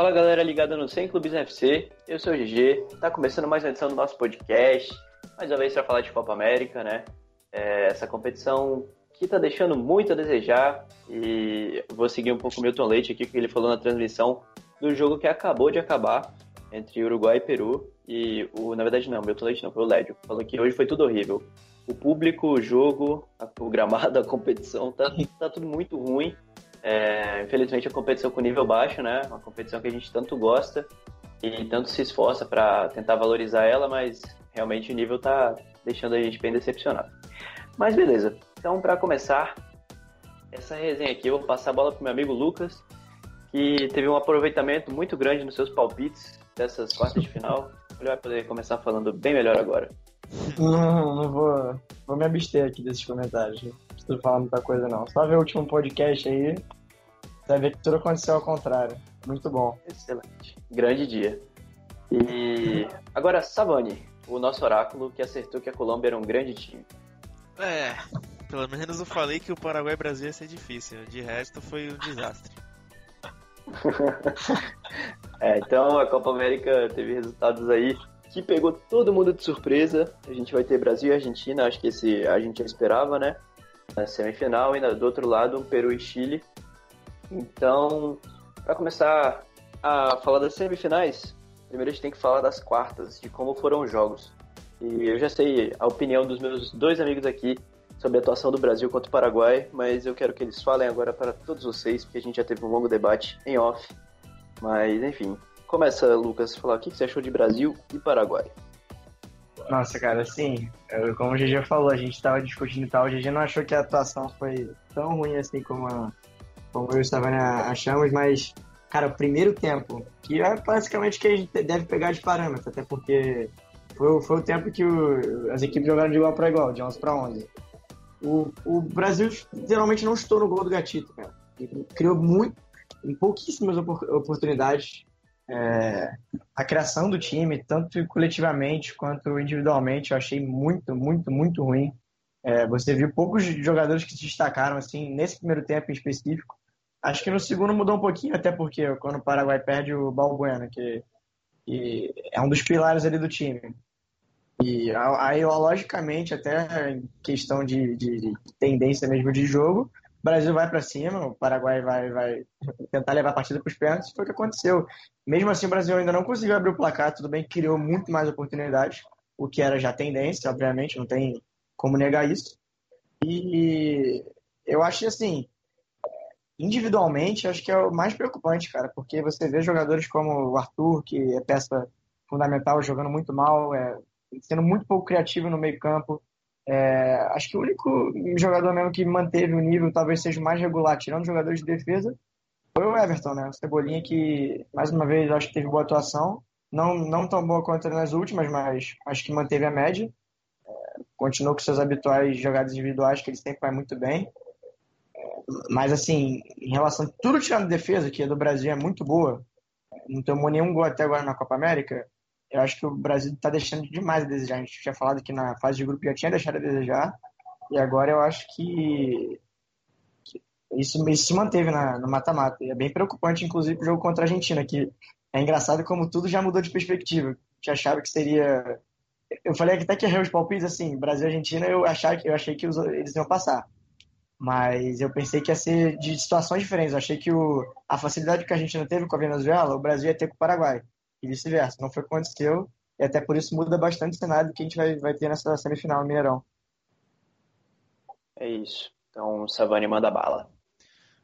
Fala galera ligada no 100 Clubes FC, eu sou o GG, tá começando mais uma edição do nosso podcast, mais uma vez para falar de Copa América, né? É, essa competição que tá deixando muito a desejar e vou seguir um pouco o Milton Leite aqui, que ele falou na transmissão do jogo que acabou de acabar entre Uruguai e Peru e o, na verdade não, Milton Leite não, foi o Lédio, falou que hoje foi tudo horrível. O público, o jogo, o gramado, a competição, tá, tá tudo muito ruim. É, infelizmente a competição com nível baixo, né? Uma competição que a gente tanto gosta e tanto se esforça para tentar valorizar ela, mas realmente o nível tá deixando a gente bem decepcionado. Mas beleza. Então, para começar essa resenha aqui, eu vou passar a bola pro meu amigo Lucas, que teve um aproveitamento muito grande nos seus palpites dessas quartas de final. Ele vai poder começar falando bem melhor agora. Não, não vou, vou me abster aqui desses comentários. Preciso falar muita coisa não. Só ver o último podcast aí, você vai ver que tudo aconteceu ao contrário. Muito bom. Excelente. Grande dia. E agora, Savani, o nosso oráculo que acertou que a Colômbia era um grande time. É, pelo menos eu falei que o Paraguai Brasil ia ser difícil. De resto, foi um desastre. é, então a Copa América teve resultados aí que pegou todo mundo de surpresa. A gente vai ter Brasil e Argentina, acho que esse a gente já esperava, né? Na semifinal, e do outro lado, Peru e Chile. Então, para começar a falar das semifinais, primeiro a gente tem que falar das quartas, de como foram os jogos. E eu já sei a opinião dos meus dois amigos aqui sobre a atuação do Brasil contra o Paraguai, mas eu quero que eles falem agora para todos vocês, porque a gente já teve um longo debate em off. Mas, enfim, Começa, Lucas, falar o que você achou de Brasil e Paraguai. Nossa, cara, assim, como o GG falou, a gente estava discutindo e tal, o GG não achou que a atuação foi tão ruim assim como, a, como eu e o Savana achamos, mas, cara, o primeiro tempo, que é basicamente que a gente deve pegar de parâmetro, até porque foi, foi o tempo que o, as equipes jogaram de igual para igual, de 11 para 11. O, o Brasil geralmente não estou no gol do Gatito, cara. Ele criou muito, em pouquíssimas oportunidades, é, a criação do time, tanto coletivamente quanto individualmente, eu achei muito, muito, muito ruim. É, você viu poucos jogadores que se destacaram assim nesse primeiro tempo em específico. Acho que no segundo mudou um pouquinho, até porque quando o Paraguai perde o Balbuena, que, que é um dos pilares ali do time. E aí, logicamente, até em questão de, de tendência mesmo de jogo, o Brasil vai para cima, o Paraguai vai, vai tentar levar a partida para os pênaltis, foi o que aconteceu. Mesmo assim, o Brasil ainda não conseguiu abrir o placar, tudo bem, criou muito mais oportunidades, o que era já tendência, obviamente, não tem como negar isso. E eu acho assim, individualmente, acho que é o mais preocupante, cara, porque você vê jogadores como o Arthur, que é peça fundamental, jogando muito mal, é, sendo muito pouco criativo no meio-campo. É, acho que o único jogador mesmo que manteve o nível, talvez seja mais regular, tirando jogadores de defesa, foi o Everton, né? O Cebolinha que, mais uma vez, acho que teve boa atuação. Não, não tão boa quanto nas últimas, mas acho que manteve a média. É, continuou com seus habituais jogadas individuais, que ele sempre vai muito bem. É, mas, assim, em relação a tudo tirando defesa, que é do Brasil é muito boa, não tomou nenhum gol até agora na Copa América, eu acho que o Brasil está deixando demais a desejar. A gente tinha falado que na fase de grupo já tinha deixado a desejar, e agora eu acho que, que isso, isso, se manteve na, no mata-mata. E é bem preocupante, inclusive, o jogo contra a Argentina, que é engraçado como tudo já mudou de perspectiva. gente achava que seria. Eu falei que até que errei os palpites, assim, Brasil e Argentina, eu, achava, eu achei que os, eles iam passar. Mas eu pensei que ia ser de situações diferentes. Eu achei que o, a facilidade que a Argentina teve com a Venezuela, o Brasil ia ter com o Paraguai e vice-versa. Não foi o que aconteceu, e até por isso muda bastante o cenário que a gente vai, vai ter nessa semifinal no Mineirão. É isso. Então, Savani manda bala.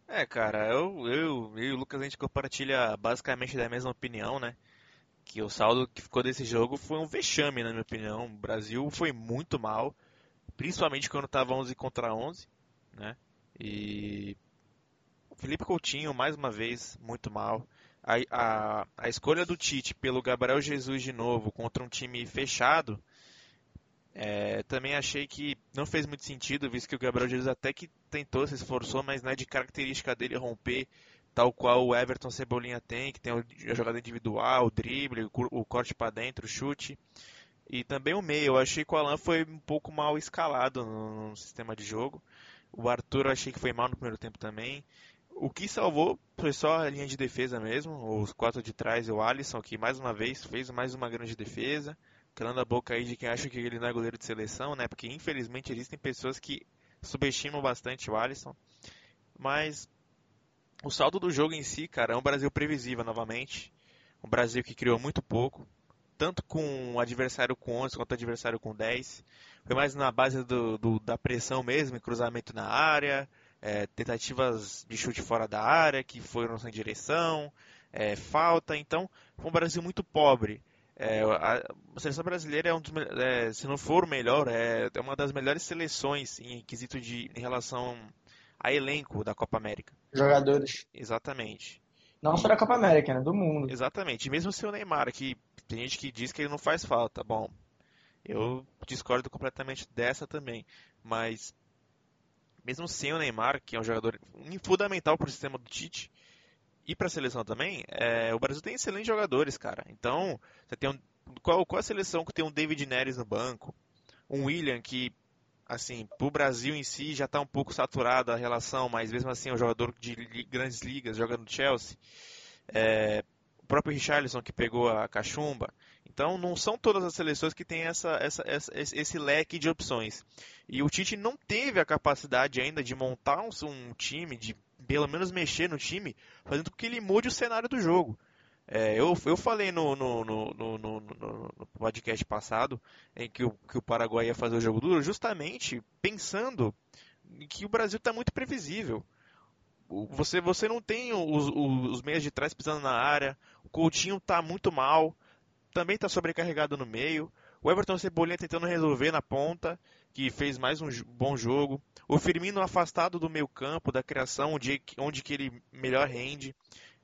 É, cara, eu, eu, eu e o Lucas a gente compartilha basicamente da mesma opinião, né? Que o saldo que ficou desse jogo foi um vexame, na minha opinião. O Brasil foi muito mal, principalmente quando estava 11 contra 11, né? E Felipe Coutinho, mais uma vez, muito mal a, a, a escolha do Tite pelo Gabriel Jesus de novo contra um time fechado, é, também achei que não fez muito sentido, visto que o Gabriel Jesus até que tentou, se esforçou, mas não é de característica dele romper tal qual o Everton Cebolinha tem, que tem a jogada individual, o drible, o corte para dentro, o chute. E também o meio, eu achei que o Alan foi um pouco mal escalado no, no sistema de jogo. O Arthur eu achei que foi mal no primeiro tempo também o que salvou foi só a linha de defesa mesmo, os quatro de trás e o Alisson, que mais uma vez fez mais uma grande defesa, calando a boca aí de quem acha que ele não é goleiro de seleção, né? Porque infelizmente existem pessoas que subestimam bastante o Alisson. Mas o saldo do jogo em si, cara, é um Brasil previsível novamente. Um Brasil que criou muito pouco, tanto com o adversário com 11 quanto o adversário com 10. Foi mais na base do, do da pressão mesmo, cruzamento na área, é, tentativas de chute fora da área que foram sem direção, é, falta. Então, foi um Brasil muito pobre. É, a, a, seleção brasileira é um dos, é, se não for o melhor, é, é, uma das melhores seleções em quesito de em relação a elenco da Copa América. Jogadores. Exatamente. Não e, só da Copa América, né? Do mundo. Exatamente. E mesmo o Neymar, que tem gente que diz que ele não faz falta. Bom, eu discordo completamente dessa também. Mas mesmo sem o Neymar, que é um jogador fundamental para o sistema do Tite e para a seleção também, é, o Brasil tem excelentes jogadores, cara. Então, você tem um, qual, qual a seleção que tem um David Neres no banco? Um William que, assim, para o Brasil em si já está um pouco saturada a relação, mas mesmo assim é um jogador de grandes ligas, joga no Chelsea. É, o próprio Richarlison que pegou a cachumba. Então não são todas as seleções que têm essa, essa, essa, esse leque de opções. E o Tite não teve a capacidade ainda de montar um, um time, de pelo menos mexer no time, fazendo com que ele mude o cenário do jogo. É, eu, eu falei no, no, no, no, podcast passado, em que o, que o Paraguai ia fazer o jogo duro, justamente pensando que o Brasil está muito previsível. Você, você não tem os, os, meias de trás pisando na área, o Coutinho está muito mal, também está sobrecarregado no meio. O Everton Cebolinha tentando resolver na ponta, que fez mais um bom jogo. O Firmino afastado do meio campo, da criação, onde, onde que ele melhor rende.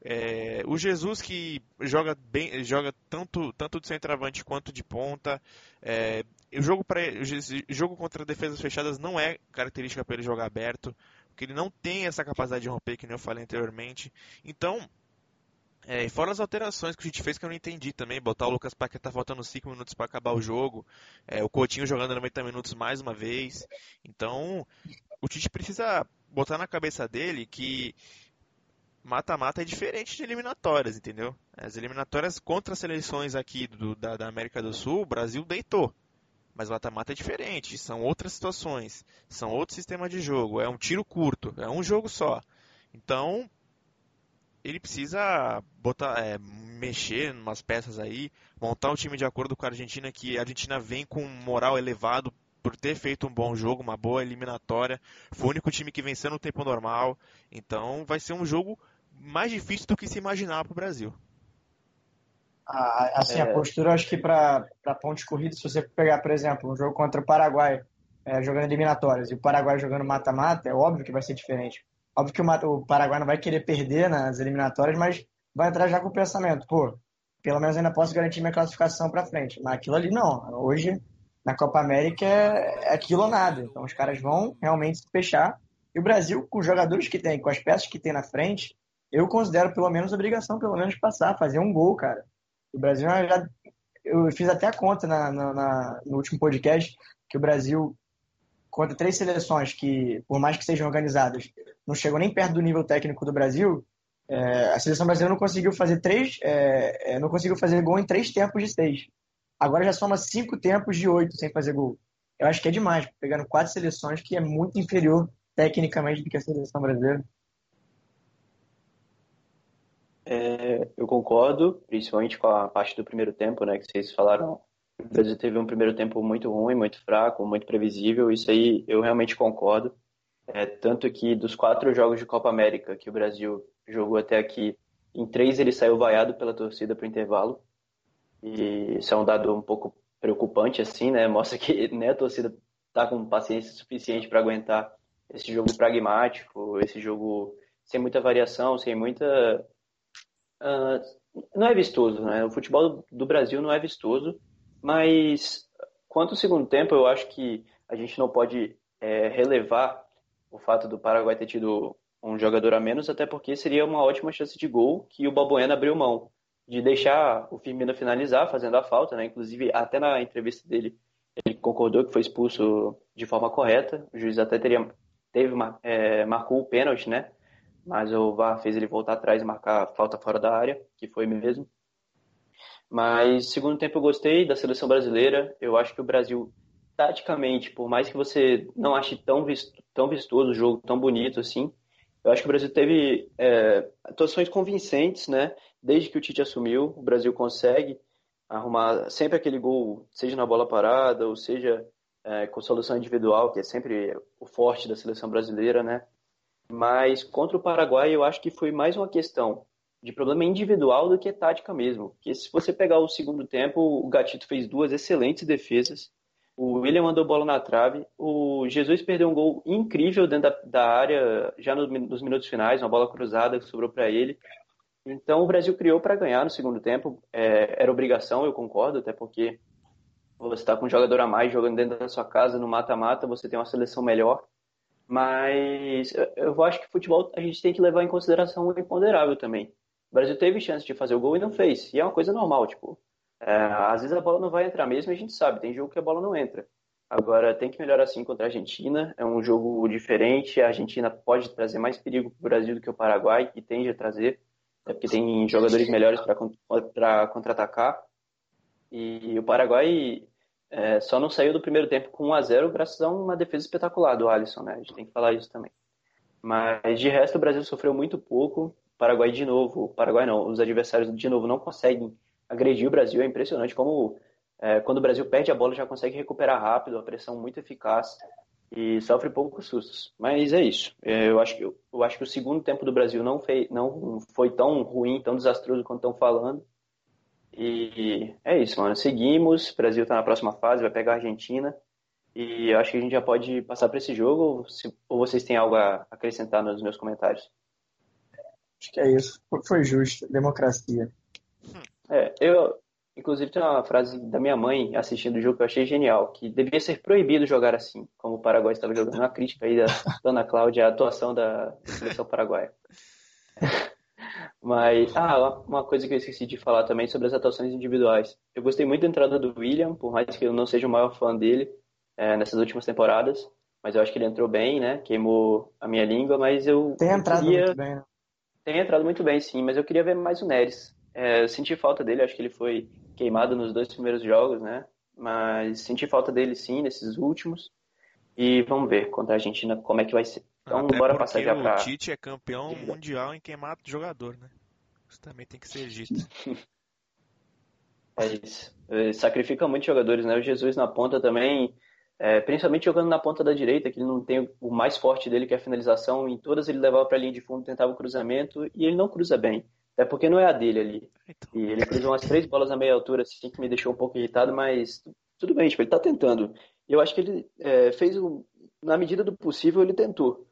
É, o Jesus que joga bem, joga tanto, tanto de centroavante quanto de ponta. É, o jogo, pra, o jogo contra defesas fechadas não é característica para ele jogar aberto porque ele não tem essa capacidade de romper, que nem eu falei anteriormente. Então, é, fora as alterações que a gente fez que eu não entendi também, botar o Lucas Paquetá faltando 5 minutos para acabar o jogo, é, o Coutinho jogando 90 minutos mais uma vez. Então, o Tite precisa botar na cabeça dele que mata-mata é diferente de eliminatórias, entendeu? As eliminatórias contra as seleções aqui do, da, da América do Sul, o Brasil deitou. Mas mata-mata é diferente, são outras situações, são outro sistema de jogo, é um tiro curto, é um jogo só. Então, ele precisa botar, é, mexer em umas peças aí, montar um time de acordo com a Argentina, que a Argentina vem com moral elevado por ter feito um bom jogo, uma boa eliminatória. Foi o único time que venceu no tempo normal. Então vai ser um jogo mais difícil do que se imaginar para o Brasil. A, assim, é... a postura, acho que para pontos corridos, se você pegar, por exemplo, um jogo contra o Paraguai, é, jogando eliminatórias, e o Paraguai jogando mata-mata, é óbvio que vai ser diferente. Óbvio que o, Paraguai não vai querer perder nas eliminatórias, mas vai entrar já com o pensamento, pô, pelo menos ainda posso garantir minha classificação para frente. Mas aquilo ali não. Hoje, na Copa América, é aquilo ou nada. Então os caras vão realmente se fechar. E o Brasil, com os jogadores que tem, com as peças que tem na frente, eu considero pelo menos obrigação, pelo menos, passar, fazer um gol, cara. O Brasil já. Eu fiz até a conta na, na, na, no último podcast que o Brasil, contra três seleções que, por mais que sejam organizadas, não chegam nem perto do nível técnico do Brasil, é, a seleção brasileira não conseguiu fazer três, é, é, não conseguiu fazer gol em três tempos de seis. Agora já soma cinco tempos de oito sem fazer gol. Eu acho que é demais, pegando quatro seleções que é muito inferior tecnicamente do que a seleção brasileira. É, eu concordo, principalmente com a parte do primeiro tempo, né, que vocês falaram. Brasil teve um primeiro tempo muito ruim, muito fraco, muito previsível. Isso aí eu realmente concordo. É, tanto que dos quatro jogos de Copa América que o Brasil jogou até aqui, em três ele saiu vaiado pela torcida para o intervalo. E isso é um dado um pouco preocupante, assim, né? Mostra que né, a torcida está com paciência suficiente para aguentar esse jogo pragmático, esse jogo sem muita variação, sem muita uh, não é vistoso, né? O futebol do Brasil não é vistoso, mas quanto ao segundo tempo, eu acho que a gente não pode é, relevar o fato do Paraguai ter tido um jogador a menos, até porque seria uma ótima chance de gol que o Balbuena abriu mão de deixar o Firmino finalizar, fazendo a falta, né? Inclusive, até na entrevista dele, ele concordou que foi expulso de forma correta. O juiz até teria teve é, marcou o pênalti, né? mas o VAR fez ele voltar atrás e marcar falta fora da área, que foi mesmo. Mas segundo tempo eu gostei da seleção brasileira. Eu acho que o Brasil, taticamente, por mais que você não ache tão, visto, tão vistoso o jogo, tão bonito assim, eu acho que o Brasil teve é, atuações convincentes, né? Desde que o Tite assumiu, o Brasil consegue arrumar sempre aquele gol, seja na bola parada, ou seja é, com solução individual, que é sempre o forte da seleção brasileira, né? Mas contra o Paraguai eu acho que foi mais uma questão de problema individual do que tática mesmo. Porque se você pegar o segundo tempo, o Gatito fez duas excelentes defesas. O William mandou bola na trave. O Jesus perdeu um gol incrível dentro da, da área, já no, nos minutos finais, uma bola cruzada que sobrou para ele. Então o Brasil criou para ganhar no segundo tempo. É, era obrigação, eu concordo, até porque você está com um jogador a mais jogando dentro da sua casa no mata-mata, você tem uma seleção melhor. Mas eu acho que futebol a gente tem que levar em consideração o imponderável também. O Brasil teve chance de fazer o gol e não fez. E é uma coisa normal, tipo, é, às vezes a bola não vai entrar mesmo e a gente sabe, tem jogo que a bola não entra. Agora tem que melhorar assim contra a Argentina, é um jogo diferente, a Argentina pode trazer mais perigo para o Brasil do que o Paraguai, e tende a trazer, é porque tem jogadores melhores para contra-atacar. E o Paraguai é, só não saiu do primeiro tempo com 1 a 0 graças a uma defesa espetacular do Alisson, né? A gente tem que falar isso também. Mas de resto o Brasil sofreu muito pouco. Paraguai de novo, Paraguai não, os adversários de novo não conseguem agredir o Brasil. É impressionante como é, quando o Brasil perde a bola já consegue recuperar rápido, a pressão muito eficaz e sofre poucos sustos. Mas é isso. É, eu acho que eu acho que o segundo tempo do Brasil não foi não foi tão ruim, tão desastroso quanto estão falando. E é isso, mano. Seguimos. O Brasil está na próxima fase, vai pegar a Argentina. E eu acho que a gente já pode passar para esse jogo. Se, ou vocês têm algo a acrescentar nos meus comentários? Acho que é isso. Foi justo. Democracia. É, eu, inclusive, tem uma frase da minha mãe assistindo o jogo que eu achei genial, que devia ser proibido jogar assim, como o Paraguai estava jogando. Uma crítica aí da Dona Cláudia à atuação da seleção paraguaia. Mas, ah, uma coisa que eu esqueci de falar também sobre as atuações individuais. Eu gostei muito da entrada do William, por mais que eu não seja o maior fã dele é, nessas últimas temporadas. Mas eu acho que ele entrou bem, né? Queimou a minha língua, mas eu. Tem entrado queria... muito bem, né? Tem entrado muito bem, sim, mas eu queria ver mais o Neres. É, eu senti falta dele, acho que ele foi queimado nos dois primeiros jogos, né? Mas senti falta dele, sim, nesses últimos. E vamos ver contra a Argentina como é que vai ser. Então, Até bora passar já pra. O Tite é campeão mundial em queimar jogador, né? Isso também tem que ser dito. é isso. Ele sacrifica muitos jogadores, né? O Jesus na ponta também, é, principalmente jogando na ponta da direita, que ele não tem o mais forte dele, que é a finalização. Em todas ele levava para a linha de fundo, tentava o cruzamento e ele não cruza bem. Até porque não é a dele ali. Então. E ele cruzou umas três bolas na meia altura, assim, que me deixou um pouco irritado, mas tudo bem, tipo, ele tá tentando. Eu acho que ele é, fez o. Na medida do possível, ele tentou.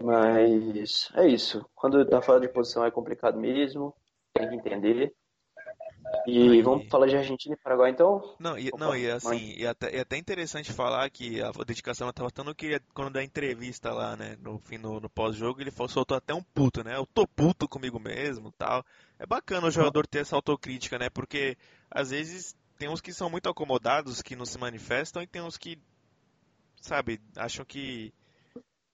Mas é isso. Quando tá fora de posição é complicado mesmo. Tem que entender. E vamos falar de Argentina e Paraguai então? Não, e, Opa, não, e assim, e até, e até interessante falar que a dedicação estava tão que quando da entrevista lá, né, no fim no, no pós-jogo, ele falou, soltou até um puto, né? Eu tô puto comigo mesmo, tal. É bacana o jogador ter essa autocrítica, né? Porque às vezes tem uns que são muito acomodados, que não se manifestam, e tem uns que, sabe, acham que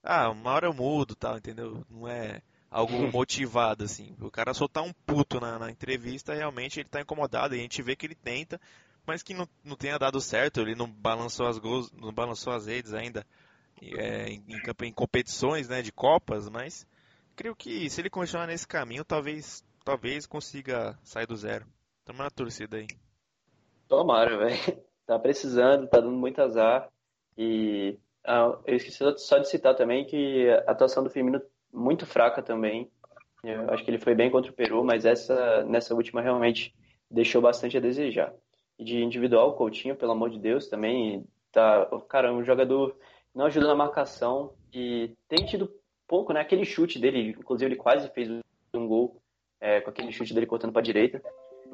ah, uma hora eu mudo, tal, entendeu? Não é algo motivado, assim. O cara só tá um puto na, na, entrevista, realmente ele tá incomodado, e a gente vê que ele tenta, mas que não, não tenha dado certo, ele não balançou as gols, não balançou as redes ainda é, em, em, em, competições, né, de copas, mas creio que se ele continuar nesse caminho, talvez, talvez consiga sair do zero. Tamo na torcida aí. Tomara, velho. Tá precisando, tá dando muito azar. E ah, eu esqueci só de citar também que a atuação do Firmino muito fraca também. Eu acho que ele foi bem contra o Peru, mas essa nessa última realmente deixou bastante a desejar. E de individual, o Coutinho, pelo amor de Deus, também tá, cara, um jogador não ajuda na marcação e tem tido pouco, né? Aquele chute dele, inclusive ele quase fez um gol é, com aquele chute dele cortando para direita.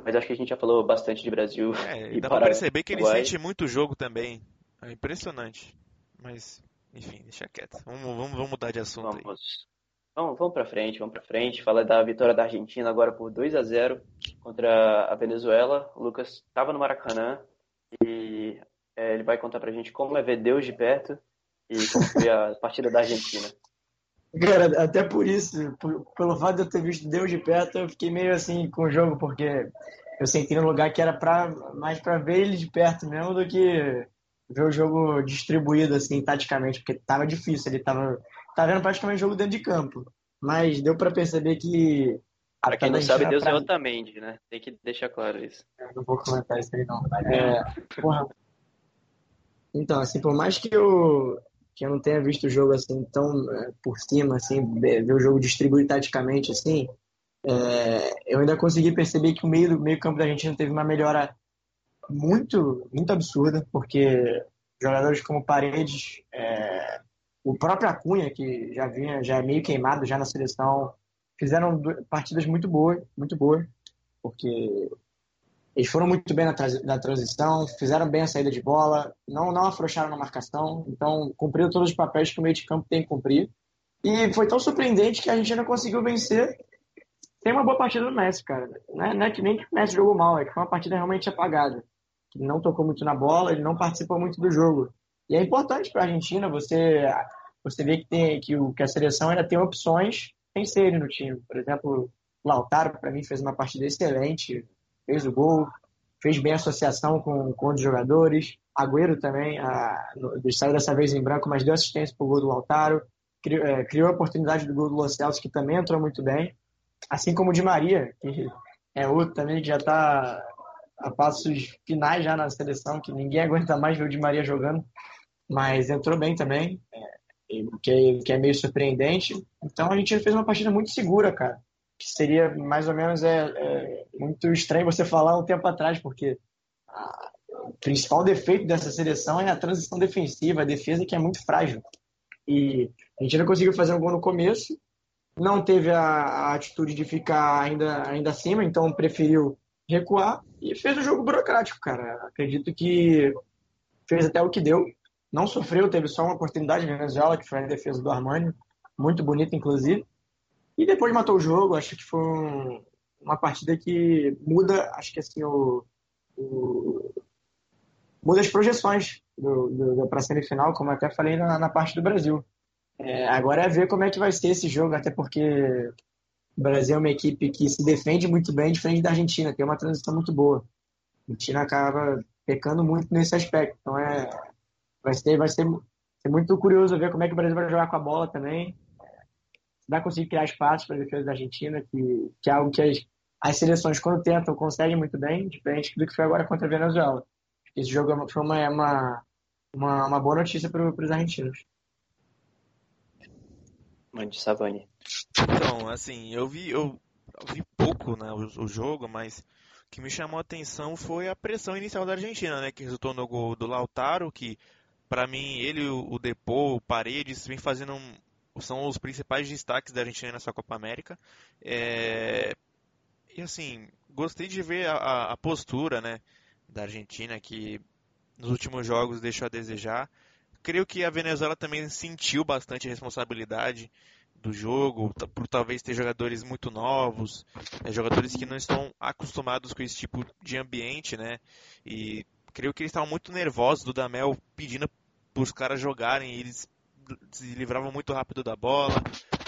Mas acho que a gente já falou bastante de Brasil. É, e dá para perceber que ele sente muito jogo também. É impressionante. Mas, enfim, deixa quieto. Vamos, vamos, vamos mudar de assunto vamos. Vamos, vamos para frente, vamos para frente. Fala da vitória da Argentina agora por 2 a 0 contra a Venezuela. O Lucas estava no Maracanã e é, ele vai contar para a gente como é ver Deus de perto e como foi a partida da Argentina. Cara, até por isso, por, pelo fato de eu ter visto Deus de perto, eu fiquei meio assim com o jogo, porque eu senti no lugar que era pra, mais para ver ele de perto mesmo do que ver o jogo distribuído assim, taticamente, porque tava difícil, ele tava, tava vendo praticamente o jogo dentro de campo. Mas deu para perceber que. Para quem não sabe, Deus pra... é Otamendi, né? Tem que deixar claro isso. Eu não vou comentar isso aí, não. É, porra. Então, assim, por mais que eu, que eu não tenha visto o jogo assim tão é, por cima, assim, ver o jogo distribuído taticamente, assim, é, eu ainda consegui perceber que o meio, meio campo da Argentina teve uma melhora muito, muito absurda, porque jogadores como Paredes, é, o próprio Acunha, que já vinha, já é meio queimado já na seleção, fizeram partidas muito boas, muito boas, porque eles foram muito bem na, na transição, fizeram bem a saída de bola, não, não afrouxaram na marcação, então cumpriram todos os papéis que o meio de campo tem que cumprir. E foi tão surpreendente que a gente ainda conseguiu vencer. Tem uma boa partida do Messi, cara. Não é, não é que nem que o Messi jogou mal, é que foi uma partida realmente apagada. Que não tocou muito na bola, ele não participou muito do jogo. E é importante para a Argentina você, você ver que, tem, que, o, que a seleção ainda tem opções sem ser no time. Por exemplo, Lautaro, para mim, fez uma partida excelente fez o gol, fez bem a associação com, com os jogadores. Agüero também, a, saiu dessa vez em branco, mas deu assistência para o gol do Lautaro. Criou, é, criou a oportunidade do gol do Los Celso, que também entrou muito bem. Assim como o Di Maria, que é outro também que já está a passos finais já na seleção, que ninguém aguenta mais ver o Di Maria jogando, mas entrou bem também, é, que, é, que é meio surpreendente. Então a gente fez uma partida muito segura, cara que seria mais ou menos é, é, muito estranho você falar um tempo atrás, porque a, o principal defeito dessa seleção é a transição defensiva, a defesa que é muito frágil. E a não conseguiu fazer um gol no começo, não teve a, a atitude de ficar ainda, ainda acima, então preferiu recuar e fez o jogo burocrático, cara. Acredito que fez até o que deu. Não sofreu, teve só uma oportunidade na Venezuela, que foi a defesa do Armani, muito bonita, inclusive. E depois matou o jogo, acho que foi um, uma partida que muda, acho que assim, o, o muda as projeções do, para a semifinal, como eu até falei na, na parte do Brasil. É, agora é ver como é que vai ser esse jogo, até porque o Brasil é uma equipe que se defende muito bem, diferente da Argentina, tem uma transição muito boa. A Argentina acaba pecando muito nesse aspecto. Então é, vai ser, vai ser, ser muito curioso ver como é que o Brasil vai jogar com a bola também vai conseguir criar espaços para a defesa da Argentina, que, que é algo que as, as seleções, quando tentam, conseguem muito bem, diferente do que foi agora contra a Venezuela. Esse jogo é foi uma, uma, uma, uma boa notícia para os argentinos. Mande Savani. Então, assim, eu vi, eu vi pouco né, o, o, jogo, mas o que me chamou a atenção foi a pressão inicial da Argentina, né, que resultou no gol do Lautaro, que para mim ele, o Depô, o Paredes, vem fazendo um, são os principais destaques da Argentina nessa Copa América. É... E assim, gostei de ver a, a, postura né, da Argentina, que nos últimos jogos deixou a desejar. Creio que a Venezuela também sentiu bastante responsabilidade do jogo, por talvez ter jogadores muito novos, né, jogadores que não estão acostumados com esse tipo de ambiente, né? E creio que eles estavam muito nervosos do Damel pedindo para os caras jogarem, eles se livravam muito rápido da bola,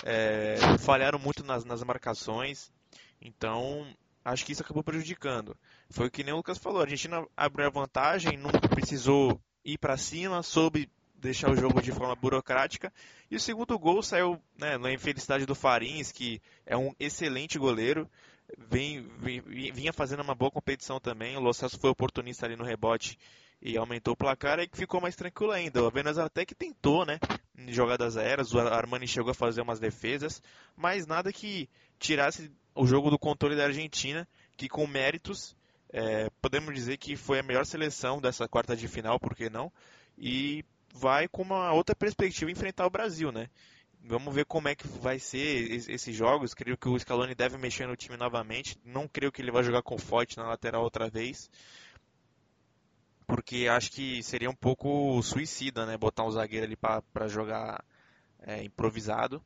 é, falharam muito nas, nas marcações. Então, acho que isso acabou prejudicando. Foi o que nem o Lucas falou, a Argentina abriu a vantagem, não precisou ir para cima, soube deixar o jogo de forma burocrática. E o segundo gol saiu né, na infelicidade do Farins, que é um excelente goleiro. Vem, vinha fazendo uma boa competição também. O Lo Celso foi oportunista ali no rebote e aumentou o placar, que ficou mais tranquilo ainda. O Venezuela até que tentou, né? Jogadas aéreas, o Armani chegou a fazer umas defesas, mas nada que tirasse o jogo do controle da Argentina, que com méritos, é, podemos dizer que foi a melhor seleção dessa quarta de final, por que não? E vai com uma outra perspectiva enfrentar o Brasil, né? Vamos ver como é que vai ser esses jogos. Creio que o Scaloni deve mexer no time novamente. Não creio que ele vai jogar com forte na lateral outra vez porque acho que seria um pouco suicida, né? Botar um zagueiro ali para jogar é, improvisado,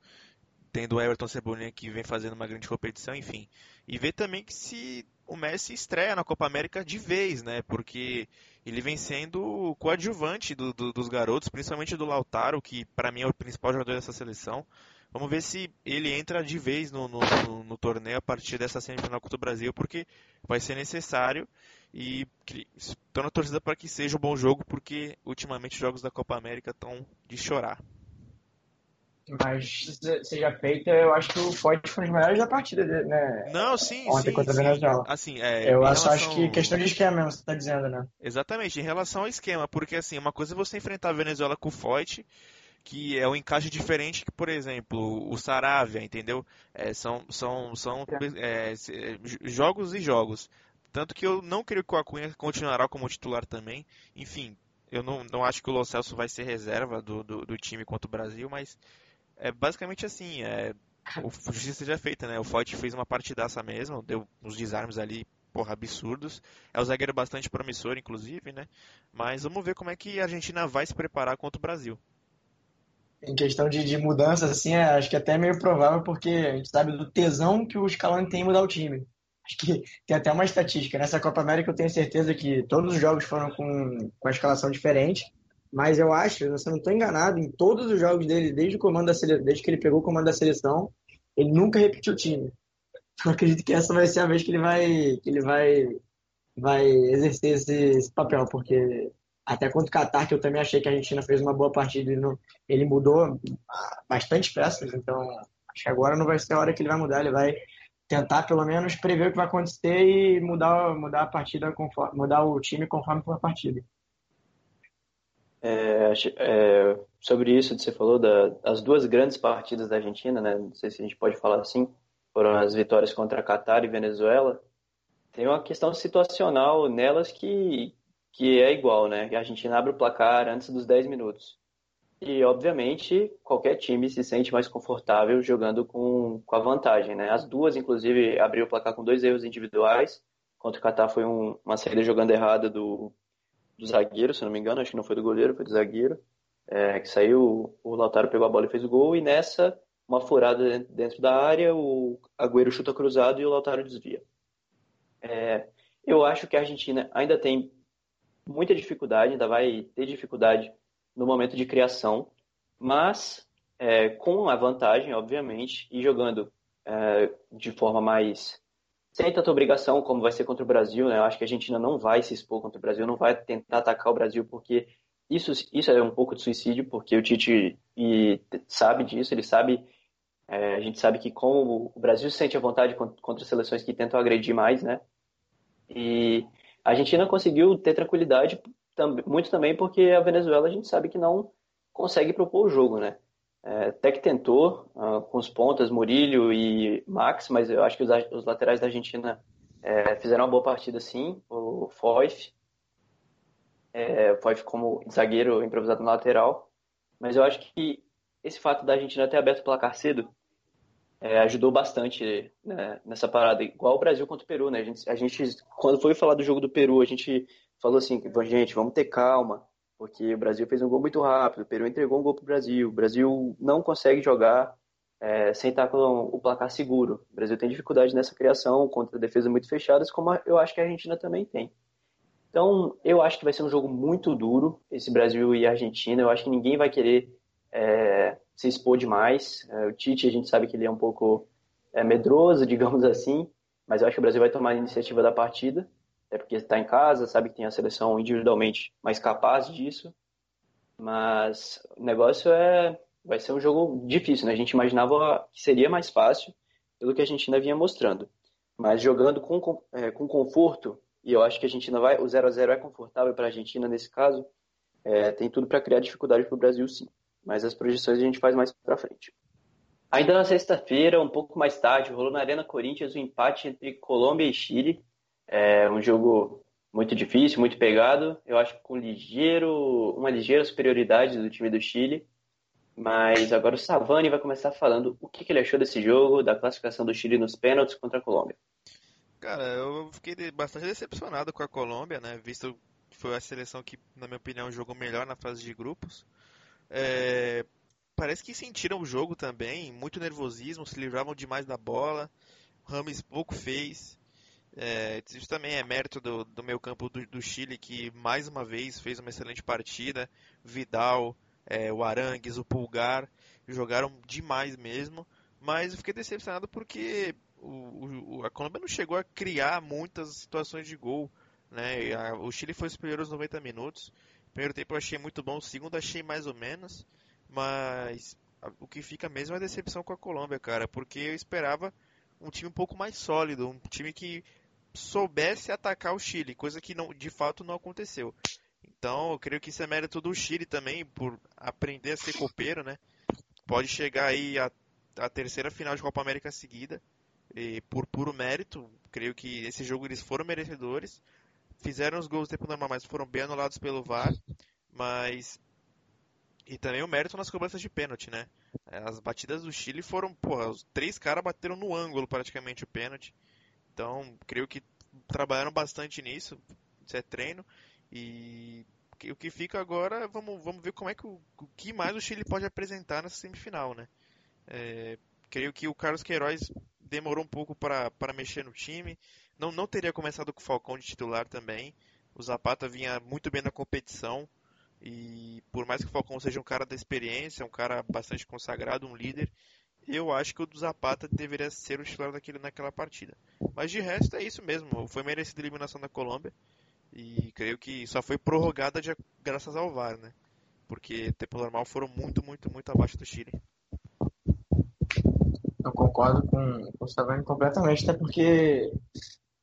tendo o Everton Cebolinha que vem fazendo uma grande competição, enfim. E ver também que se o Messi estreia na Copa América de vez, né? Porque ele vem sendo coadjuvante do, do, dos garotos, principalmente do Lautaro, que para mim é o principal jogador dessa seleção. Vamos ver se ele entra de vez no, no, no, no torneio a partir dessa semifinal contra o Brasil, porque vai ser necessário. E estou na torcida para que seja um bom jogo, porque ultimamente os jogos da Copa América estão de chorar. Mas seja feita, eu acho que o Foyt foi um dos melhores da partida, né? Não, sim, Ontem sim, contra sim. a Venezuela. Assim, é, eu relação... acho que questão de esquema mesmo, você tá dizendo, né? Exatamente, em relação ao esquema, porque assim, uma coisa é você enfrentar a Venezuela com o Foyt, que é um encaixe diferente que, por exemplo, o Saravia, entendeu? É, são são, são é, jogos e jogos. Tanto que eu não creio que o Acunha continuará como titular também. Enfim, eu não, não acho que o Lo Celso vai ser reserva do, do, do time contra o Brasil, mas é basicamente assim, é, o justiça seja feita, né? O Foyt fez uma partidaça mesmo, deu uns desarmes ali, porra, absurdos. É um zagueiro bastante promissor, inclusive, né? Mas vamos ver como é que a Argentina vai se preparar contra o Brasil. Em questão de, de mudanças, assim, é, acho que é até meio provável, porque a gente sabe do tesão que o Scaloni tem em mudar o time. Acho que tem até uma estatística. Nessa Copa América eu tenho certeza que todos os jogos foram com, com a escalação diferente. Mas eu acho, se eu não estou enganado, em todos os jogos dele, desde, o comando da sele... desde que ele pegou o comando da seleção, ele nunca repetiu o time. Eu acredito que essa vai ser a vez que ele vai, que ele vai, vai exercer esse, esse papel, porque até contra o Qatar, que eu também achei que a Argentina fez uma boa partida, ele, não, ele mudou bastante peças, então acho que agora não vai ser a hora que ele vai mudar, ele vai tentar pelo menos prever o que vai acontecer e mudar, mudar a partida conforme, mudar o time conforme for a partida. É, é, sobre isso que você falou, da, as duas grandes partidas da Argentina, né? Não sei se a gente pode falar assim, foram as vitórias contra Catar e Venezuela. Tem uma questão situacional nelas que, que é igual, né? A Argentina abre o placar antes dos 10 minutos. E, obviamente, qualquer time se sente mais confortável jogando com, com a vantagem, né? As duas, inclusive, abriu o placar com dois erros individuais. Contra o Catar foi um, uma saída jogando errada do, do zagueiro, se não me engano, acho que não foi do goleiro, foi do zagueiro, é, que saiu, o Lautaro pegou a bola e fez o gol, e nessa, uma furada dentro da área, o Agüero chuta cruzado e o Lautaro desvia. É, eu acho que a Argentina ainda tem muita dificuldade, ainda vai ter dificuldade no momento de criação, mas é, com a vantagem, obviamente, e jogando é, de forma mais sem tanta obrigação como vai ser contra o Brasil, né? Eu acho que a Argentina não vai se expor contra o Brasil, não vai tentar atacar o Brasil, porque isso, isso é um pouco de suicídio, porque o Tite e, sabe disso, ele sabe, é, a gente sabe que como o Brasil se sente à vontade contra seleções que tentam agredir mais, né? E a Argentina conseguiu ter tranquilidade muito também porque a Venezuela a gente sabe que não consegue propor o jogo, né? É, até que tentou, uh, com os pontas, Murilho e Max, mas eu acho que os, os laterais da Argentina é, fizeram uma boa partida sim. O Foyf, é, como zagueiro improvisado na lateral. Mas eu acho que esse fato da Argentina ter aberto o placar cedo é, ajudou bastante né, nessa parada. Igual o Brasil contra o Peru, né? A gente, a gente, quando foi falar do jogo do Peru, a gente falou assim, gente, vamos ter calma, porque o Brasil fez um gol muito rápido, o Peru entregou um gol para o Brasil, o Brasil não consegue jogar é, sem estar com o placar seguro. O Brasil tem dificuldade nessa criação contra defesas muito fechadas, como eu acho que a Argentina também tem. Então, eu acho que vai ser um jogo muito duro, esse Brasil e Argentina. Eu acho que ninguém vai querer é, se expor demais. É, o Tite, a gente sabe que ele é um pouco é, medroso, digamos assim, mas eu acho que o Brasil vai tomar a iniciativa da partida é porque está em casa, sabe que tem a seleção individualmente mais capaz disso. Mas o negócio é vai ser um jogo difícil, né? A gente imaginava que seria mais fácil pelo que a Argentina vinha mostrando. Mas jogando com, é, com conforto, e eu acho que a Argentina vai, o 0 a 0 é confortável para a Argentina nesse caso, é, tem tudo para criar dificuldade para o Brasil sim. Mas as projeções a gente faz mais para frente. Ainda na sexta-feira, um pouco mais tarde, rolou na Arena Corinthians o um empate entre Colômbia e Chile. É um jogo muito difícil, muito pegado. Eu acho que com ligeiro, uma ligeira superioridade do time do Chile. Mas agora o Savani vai começar falando o que, que ele achou desse jogo, da classificação do Chile nos pênaltis contra a Colômbia. Cara, eu fiquei bastante decepcionado com a Colômbia, né? Visto que foi a seleção que, na minha opinião, jogou melhor na fase de grupos. É, parece que sentiram o jogo também, muito nervosismo, se livravam demais da bola. Rames pouco fez. É, isso também é mérito do, do meio campo do, do, Chile, que mais uma vez fez uma excelente partida. Vidal, é, o Arangues, o Pulgar. jogaram demais mesmo, mas eu fiquei decepcionado porque o, o, a Colômbia não chegou a criar muitas situações de gol. Né? A, o Chile foi superior aos 90 minutos. Primeiro tempo eu achei muito bom, o segundo achei mais ou menos, mas o que fica mesmo é a decepção com a Colômbia, cara, porque eu esperava um time um pouco mais sólido, um time que soubesse atacar o Chile, coisa que não, de fato não aconteceu. Então, eu creio que isso é mérito do Chile também, por aprender a ser copeiro, né? Pode chegar aí a, a terceira final de Copa América seguida, por puro mérito. Creio que esse jogo eles foram merecedores. Fizeram os gols no tempo normal, mas foram bem anulados pelo VAR. Mas. E também o mérito nas cobranças de pênalti, né? As batidas do Chile foram, porra, os três caras bateram no ângulo praticamente o pênalti. Então, creio que trabalharam bastante nisso. Isso é treino. E o que fica agora, vamos, vamos ver como é que o, o que mais o Chile pode apresentar nessa semifinal, né? É, creio que o Carlos Queiroz demorou um pouco para mexer no time. Não, não teria começado com o Falcão de titular também. O Zapata vinha muito bem na competição. E por mais que o Falcão seja um cara da experiência, um cara bastante consagrado, um líder, eu acho que o do Zapata deveria ser o titular daquele, naquela partida. Mas de resto é isso mesmo. Foi merecida a eliminação da Colômbia. E creio que só foi prorrogada de, graças ao VAR, né? Porque tempo normal foram muito, muito, muito abaixo do Chile. Eu concordo com, com o Savani completamente, até porque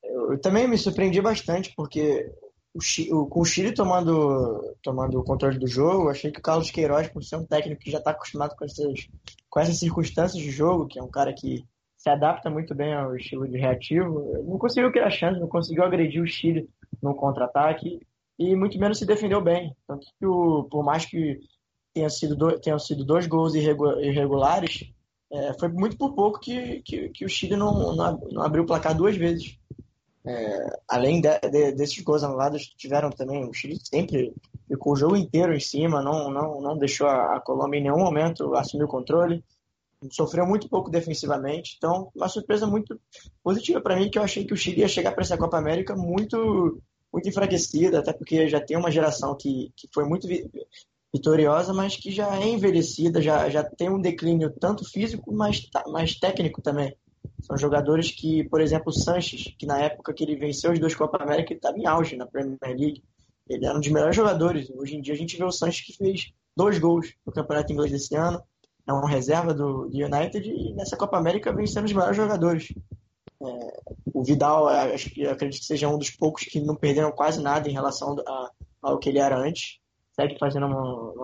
eu também me surpreendi bastante, porque o o, com o Chile tomando, tomando o controle do jogo, achei que o Carlos Queiroz, por ser um técnico que já está acostumado com essas, com essas circunstâncias de jogo, que é um cara que se adapta muito bem ao estilo de reativo, não conseguiu criar chance, não conseguiu agredir o Chile no contra-ataque e muito menos se defendeu bem. Tanto que, o, por mais que tenha sido do, tenham sido dois gols irregulares, é, foi muito por pouco que, que, que o Chile não, não, abriu o placar duas vezes. É, além de, de, desses gols anulados, tiveram também. O Chile sempre ficou o jogo inteiro em cima, não, não, não deixou a, a Colômbia em nenhum momento assumir o controle sofreu muito pouco defensivamente. Então, uma surpresa muito positiva para mim, que eu achei que o Chile ia chegar para essa Copa América muito, muito enfraquecida, até porque já tem uma geração que, que foi muito vitoriosa, mas que já é envelhecida, já, já tem um declínio tanto físico, mas, mas técnico também. São jogadores que, por exemplo, o Sanches, que na época que ele venceu os dois Copa América, ele estava em auge na Premier League. Ele era um dos melhores jogadores. Hoje em dia a gente vê o Sanches que fez dois gols no Campeonato Inglês desse ano é um reserva do, do, United e nessa Copa América vem sendo os melhores jogadores. É, o Vidal, acho que acredito que seja um dos poucos que não perderam quase nada em relação a, ao que ele era antes. Segue fazendo um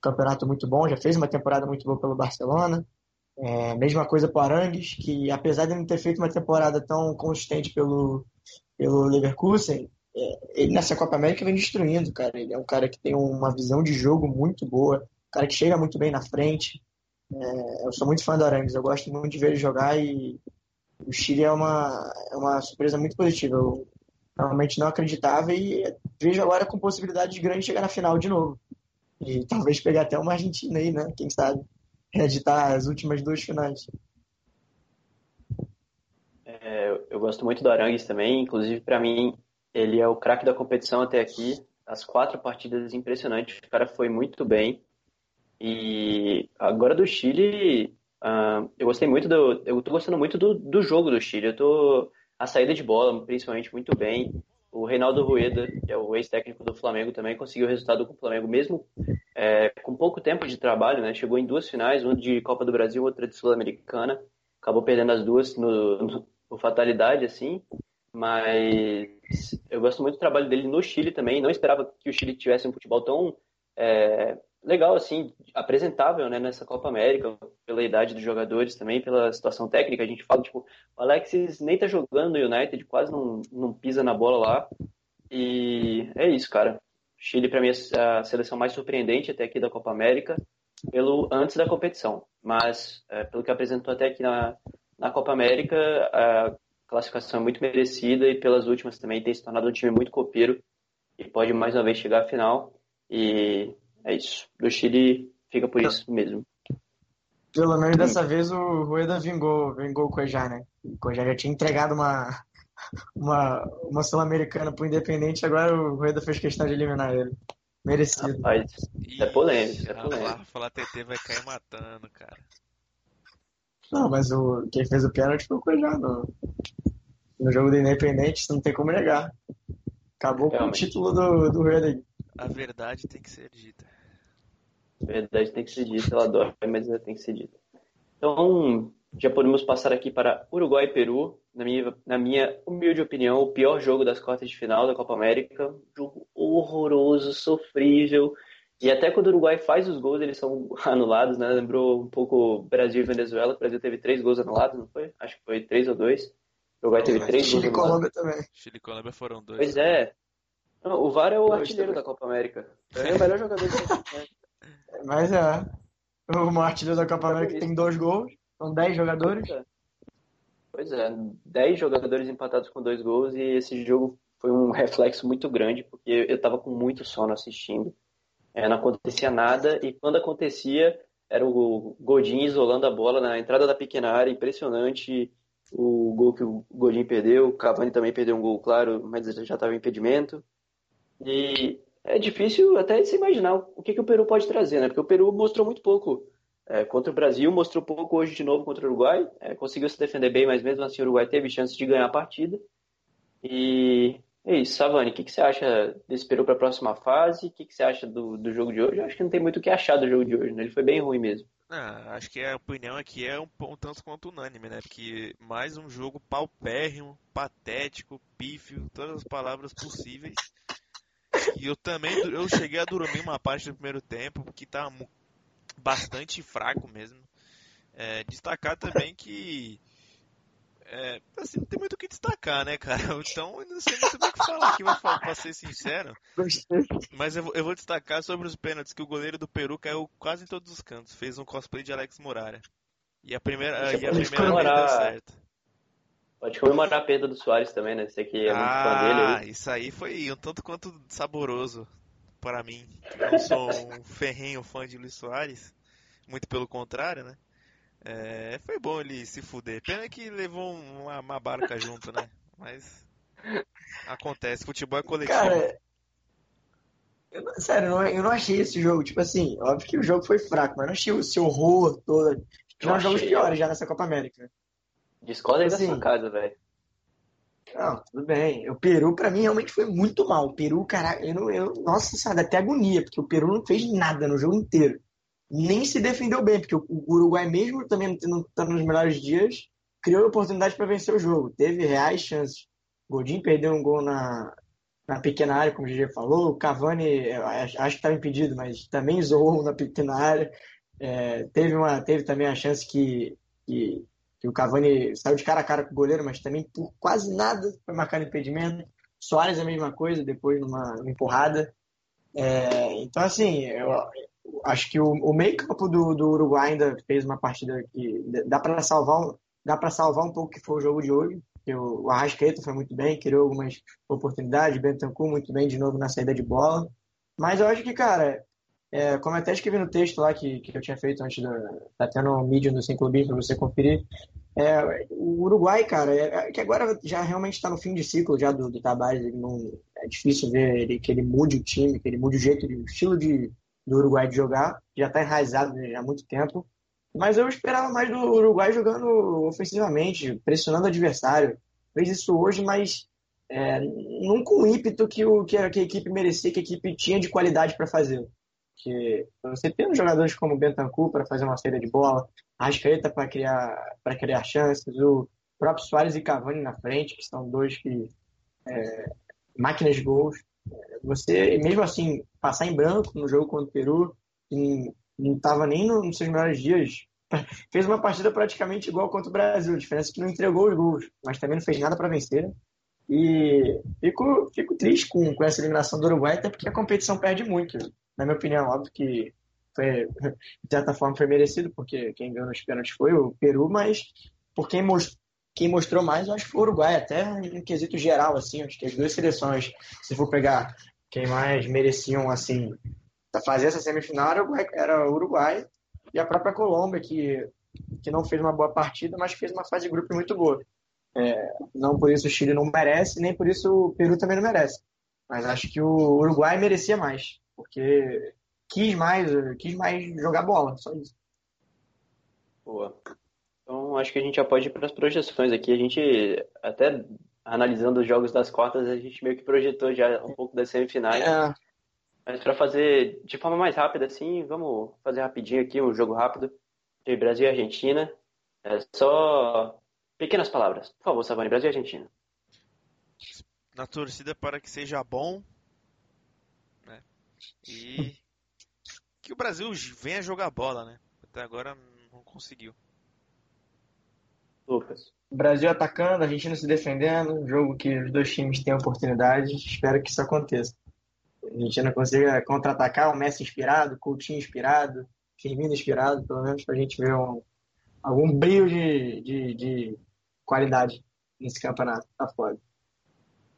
campeonato muito bom, já fez uma temporada muito boa pelo Barcelona. É, mesma coisa para Arangues, que apesar de não ter feito uma temporada tão consistente pelo, pelo Leverkusen, é, ele nessa Copa América vem destruindo, cara. Ele é um cara que tem uma visão de jogo muito boa cara que chega muito bem na frente. É, eu sou muito fã do Arangues, eu gosto muito de ver ele jogar e o Chile é uma, é uma surpresa muito positiva. Eu realmente não acreditava e vejo agora com possibilidade de grande chegar na final de novo. E talvez pegar até uma Argentina aí, né? Quem sabe? Reeditar as últimas duas finais. É, eu gosto muito do Arangues também, inclusive para mim ele é o craque da competição até aqui. As quatro partidas impressionantes, o cara foi muito bem. E agora do Chile, uh, eu gostei muito do. Eu tô gostando muito do, do jogo do Chile. Eu tô. A saída de bola, principalmente, muito bem. O Reinaldo Rueda, que é o ex-técnico do Flamengo, também conseguiu resultado com o Flamengo, mesmo é, com pouco tempo de trabalho, né? Chegou em duas finais, uma de Copa do Brasil, outra de Sul-Americana. Acabou perdendo as duas no, no, por fatalidade, assim. Mas eu gosto muito do trabalho dele no Chile também. Não esperava que o Chile tivesse um futebol tão é, legal, assim, apresentável, né, nessa Copa América, pela idade dos jogadores também, pela situação técnica. A gente fala, tipo, o Alexis nem tá jogando no United, quase não, não pisa na bola lá. E é isso, cara. Chile, para mim, é a seleção mais surpreendente até aqui da Copa América, pelo antes da competição. Mas, é, pelo que apresentou até aqui na, na Copa América, a classificação é muito merecida e pelas últimas também tem se tornado um time muito copeiro e pode mais uma vez chegar à final. E é isso. Do Chile fica por isso mesmo. Pelo menos dessa vez o Rueda vingou, vingou o Cuejá, né? O Cuejá já tinha entregado uma, uma, uma Sul-Americana pro Independente, agora o Rueda fez questão de eliminar ele. Merecido. Rapaz, é polêmico, é polêmico. A falar TT vai cair matando, cara. Não, mas o, quem fez o pênalti foi o Cuejá no, no jogo do Independente, não tem como negar. Acabou com o título do, do Red A verdade tem que ser dita. Verdade tem que ser dita, ela dói, mas ela tem que ser dita. Então, já podemos passar aqui para Uruguai e Peru. Na minha, na minha humilde opinião, o pior jogo das quartas de final da Copa América. Jogo horroroso, sofrível. E até quando o Uruguai faz os gols, eles são anulados, né? Lembrou um pouco Brasil e Venezuela. O Brasil teve três gols anulados, não foi? Acho que foi três ou dois. O Uruguai teve três Chile gols anulados. Chile e Colômbia também. Chile e Colômbia foram dois. Pois é. Não, o VAR é o artilheiro da Copa América. É o melhor jogador da Copa América. Mas é. O artilheiro da Copa América tem dois gols. São dez jogadores. Pois é, 10 jogadores empatados com dois gols e esse jogo foi um reflexo muito grande, porque eu estava com muito sono assistindo. É, não acontecia nada e quando acontecia era o Godin isolando a bola na entrada da pequena área, impressionante o gol que o Godin perdeu, o Cavani também perdeu um gol, claro, mas já estava em impedimento. E é difícil até se imaginar o que, que o Peru pode trazer, né? Porque o Peru mostrou muito pouco é, contra o Brasil, mostrou pouco hoje de novo contra o Uruguai, é, conseguiu se defender bem, mas mesmo assim o Uruguai teve chance de ganhar a partida. E é isso, Savani, o que, que você acha desse Peru para a próxima fase? O que, que você acha do, do jogo de hoje? Eu acho que não tem muito o que achar do jogo de hoje, né? Ele foi bem ruim mesmo. Ah, acho que a opinião aqui é um, um tanto quanto unânime, né? Porque mais um jogo paupérrimo, patético, pífio, todas as palavras possíveis. E eu também eu cheguei a dormir uma parte do primeiro tempo, porque tá bastante fraco mesmo. É, destacar também que. É, assim, não tem muito o que destacar, né, cara? Então, eu não sei muito bem o que falar aqui, pra ser sincero. Mas eu vou, eu vou, destacar sobre os pênaltis, que o goleiro do Peru caiu quase em todos os cantos. Fez um cosplay de Alex Muralha. E a primeira, e a primeira vez deu certo. Pode comemorar a perda do Soares também, né? Você que é muito ah, fã dele. Ah, isso aí foi um tanto quanto saboroso para mim. Eu não sou um ferrenho fã de Luiz Soares muito pelo contrário, né? É, foi bom ele se fuder. Pena que levou uma, uma barca junto, né? Mas acontece, futebol é coletivo. Cara, eu não, sério, eu não, eu não achei esse jogo, tipo assim, óbvio que o jogo foi fraco, mas não achei esse horror todo. Tinha jogos piores já nessa Copa América. Discorda aí assim, da sua casa, velho. Não, tudo bem. O Peru, pra mim, realmente foi muito mal. O Peru, cara, eu não. Eu, nossa, sabe, até agonia, porque o Peru não fez nada no jogo inteiro nem se defendeu bem, porque o Uruguai, mesmo também não estando nos melhores dias, criou oportunidade para vencer o jogo. Teve reais chances. Godin perdeu um gol na, na pequena área, como o GG falou. O Cavani, acho que estava impedido, mas também zoou na pequena área. É, teve, uma, teve também a chance que, que, o Cavani saiu de cara a cara com o goleiro, mas também por quase nada foi marcado impedimento. Soares a mesma coisa, depois numa, empurrada. É, então, assim, eu, acho que o, o meio campo do, do Uruguai ainda fez uma partida que dá para salvar dá para salvar um pouco que foi o jogo de hoje o, o Arrascaeta foi muito bem criou algumas oportunidades Bentancur muito bem de novo na saída de bola mas eu acho que cara é, como eu até escrevi no texto lá que, que eu tinha feito antes da tá tendo um mídia no Sem Clubinho para você conferir é, o Uruguai cara é, é que agora já realmente está no fim de ciclo já do, do é difícil ver ele, que ele mude o time que ele mude o jeito o estilo de do Uruguai de jogar, já está enraizado há muito tempo. Mas eu esperava mais do Uruguai jogando ofensivamente, pressionando o adversário. Fez isso hoje, mas é, com o ímpeto que, o, que, a, que a equipe merecia, que a equipe tinha de qualidade para fazer. Porque você tem jogadores como Bentancur para fazer uma saída de bola, a Rascaeta para criar, criar chances, o próprio Soares e Cavani na frente, que são dois que é, máquinas de gols. Você, mesmo assim, passar em branco no jogo contra o Peru, que não estava nem nos seus melhores dias, fez uma partida praticamente igual contra o Brasil. A diferença é que não entregou os gols, mas também não fez nada para vencer. E fico, fico triste com, com essa eliminação do Uruguai, até porque a competição perde muito. Na minha opinião, óbvio que foi, de certa forma foi merecido, porque quem ganhou nos pênaltis foi o Peru, mas por quem mostrou quem mostrou mais, eu acho que foi o Uruguai, até em quesito geral, assim, acho que as duas seleções, se for pegar quem mais mereciam, assim, fazer essa semifinal era o Uruguai e a própria Colômbia, que, que não fez uma boa partida, mas fez uma fase de grupo muito boa. É, não por isso o Chile não merece, nem por isso o Peru também não merece. Mas acho que o Uruguai merecia mais, porque quis mais, quis mais jogar bola, só isso. Boa. Então acho que a gente já pode ir para as projeções aqui. A gente até analisando os jogos das quartas, a gente meio que projetou já um pouco das semifinais. É. Mas para fazer de forma mais rápida, assim, vamos fazer rapidinho aqui um jogo rápido de Brasil e Argentina. É só pequenas palavras. Por favor, Savani, Brasil e Argentina. Na torcida para que seja bom. E que o Brasil venha jogar bola, né? Até agora não conseguiu. Lucas. Brasil atacando, a Argentina se defendendo, jogo que os dois times têm oportunidade, espero que isso aconteça. A Argentina consiga contra-atacar, o Messi inspirado, Coutinho inspirado, Firmino inspirado, pelo menos para a gente ver um, algum brilho de, de, de, qualidade nesse campeonato. Tá foda.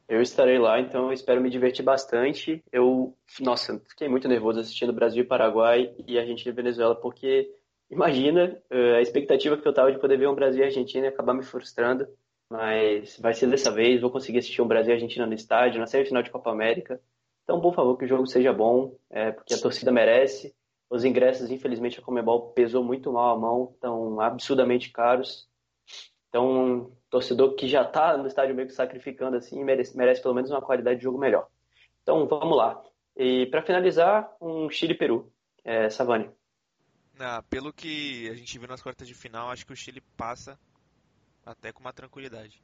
Eu estarei lá, então eu espero me divertir bastante. Eu, nossa, fiquei muito nervoso assistindo Brasil e Paraguai e Argentina e Venezuela, porque imagina eh, a expectativa que eu tava de poder ver um Brasil e Argentina e acabar me frustrando. Mas vai ser dessa vez, vou conseguir assistir um Brasil e Argentina no estádio, na semifinal de Copa América. Então, por favor, que o jogo seja bom, é, porque a torcida merece. Os ingressos, infelizmente, a Comebol pesou muito mal a mão, estão absurdamente caros. Então, torcedor que já está no estádio meio que sacrificando assim, merece, merece pelo menos uma qualidade de jogo melhor. Então, vamos lá. E para finalizar, um Chile-Peru. É, Savani. Ah, pelo que a gente viu nas quartas de final, acho que o Chile passa até com uma tranquilidade.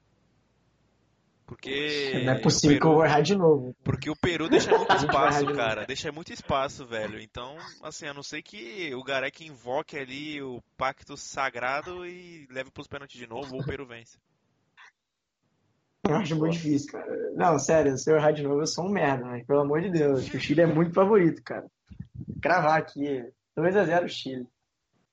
Porque. Não é possível Peru, que eu vou errar de novo. Porque o Peru deixa muito espaço, cara. Deixa muito espaço, velho. Então, assim, a não ser que o Garek invoque ali o pacto sagrado e leve pros pênaltis de novo, ou o Peru vence. Eu acho muito difícil, cara. Não, sério, se eu errar de novo, eu sou um merda, mas pelo amor de Deus. O Chile é muito favorito, cara. Cravar aqui. 2x0 Chile.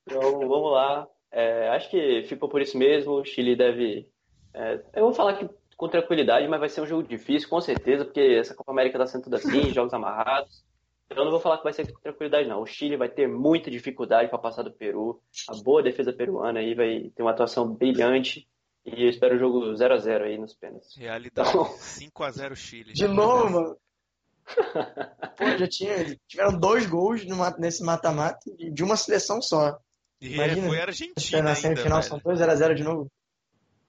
Então, vamos lá. É, acho que ficou por isso mesmo. O Chile deve. É, eu vou falar que com tranquilidade, mas vai ser um jogo difícil, com certeza, porque essa Copa América tá sendo tudo assim, jogos amarrados. Eu não vou falar que vai ser com tranquilidade, não. O Chile vai ter muita dificuldade para passar do Peru. A boa defesa peruana aí vai ter uma atuação brilhante. E eu espero o jogo 0x0 aí nos pênaltis. Realidade. Então... 5x0 Chile. De novo, mano. Pô, já tinha. Tiveram dois gols nesse mata-mata de uma seleção só. E Imagina, foi a Argentina. Na semifinal são 2x0 de novo.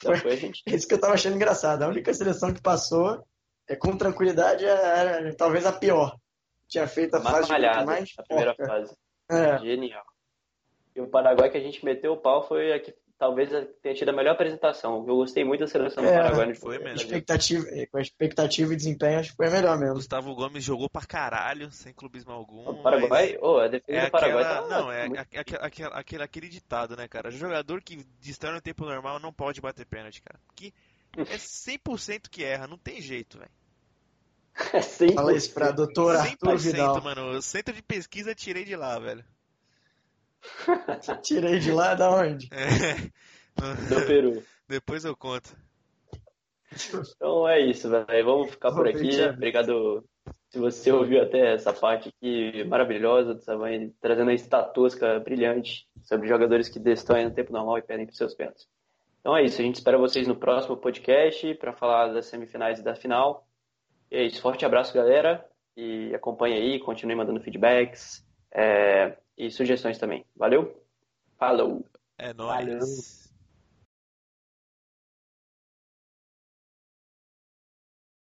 Foi, foi isso que eu tava achando engraçado. A única seleção que passou é, com tranquilidade era, era talvez a pior. Tinha feito a fase mais a primeira fase. É. Genial. E o Paraguai que a gente meteu o pau foi a que talvez tenha tido a melhor apresentação. Eu gostei muito da seleção é, do Paraguai. Foi mesmo. Expectativa, com a expectativa e desempenho, acho que foi a melhor mesmo. Gustavo Gomes jogou pra caralho, sem clubismo algum. O Paraguai? Oh, a defesa é do Paraguai aquela... tá Não, é aquele, aquele, aquele ditado, né, cara? Jogador que distrai no tempo normal não pode bater pênalti, cara. Que é 100% que erra, não tem jeito, velho. É 100%. Fala isso pra doutora Arthur Vidal. mano. Centro de pesquisa tirei de lá, velho. Tirei de lá da onde? É. Do Peru. Depois eu conto. Então é isso, velho. Vamos ficar por aqui. Obrigado se você ouviu até essa parte aqui maravilhosa do Savani, trazendo a estatusca brilhante sobre jogadores que destroem no tempo normal e pedem para seus pênaltis. Então é isso. A gente espera vocês no próximo podcast para falar das semifinais e da final. E é isso. Forte abraço, galera. E acompanhe aí, continue mandando feedbacks. É e sugestões também. Valeu? Falou! É nóis! Valeu.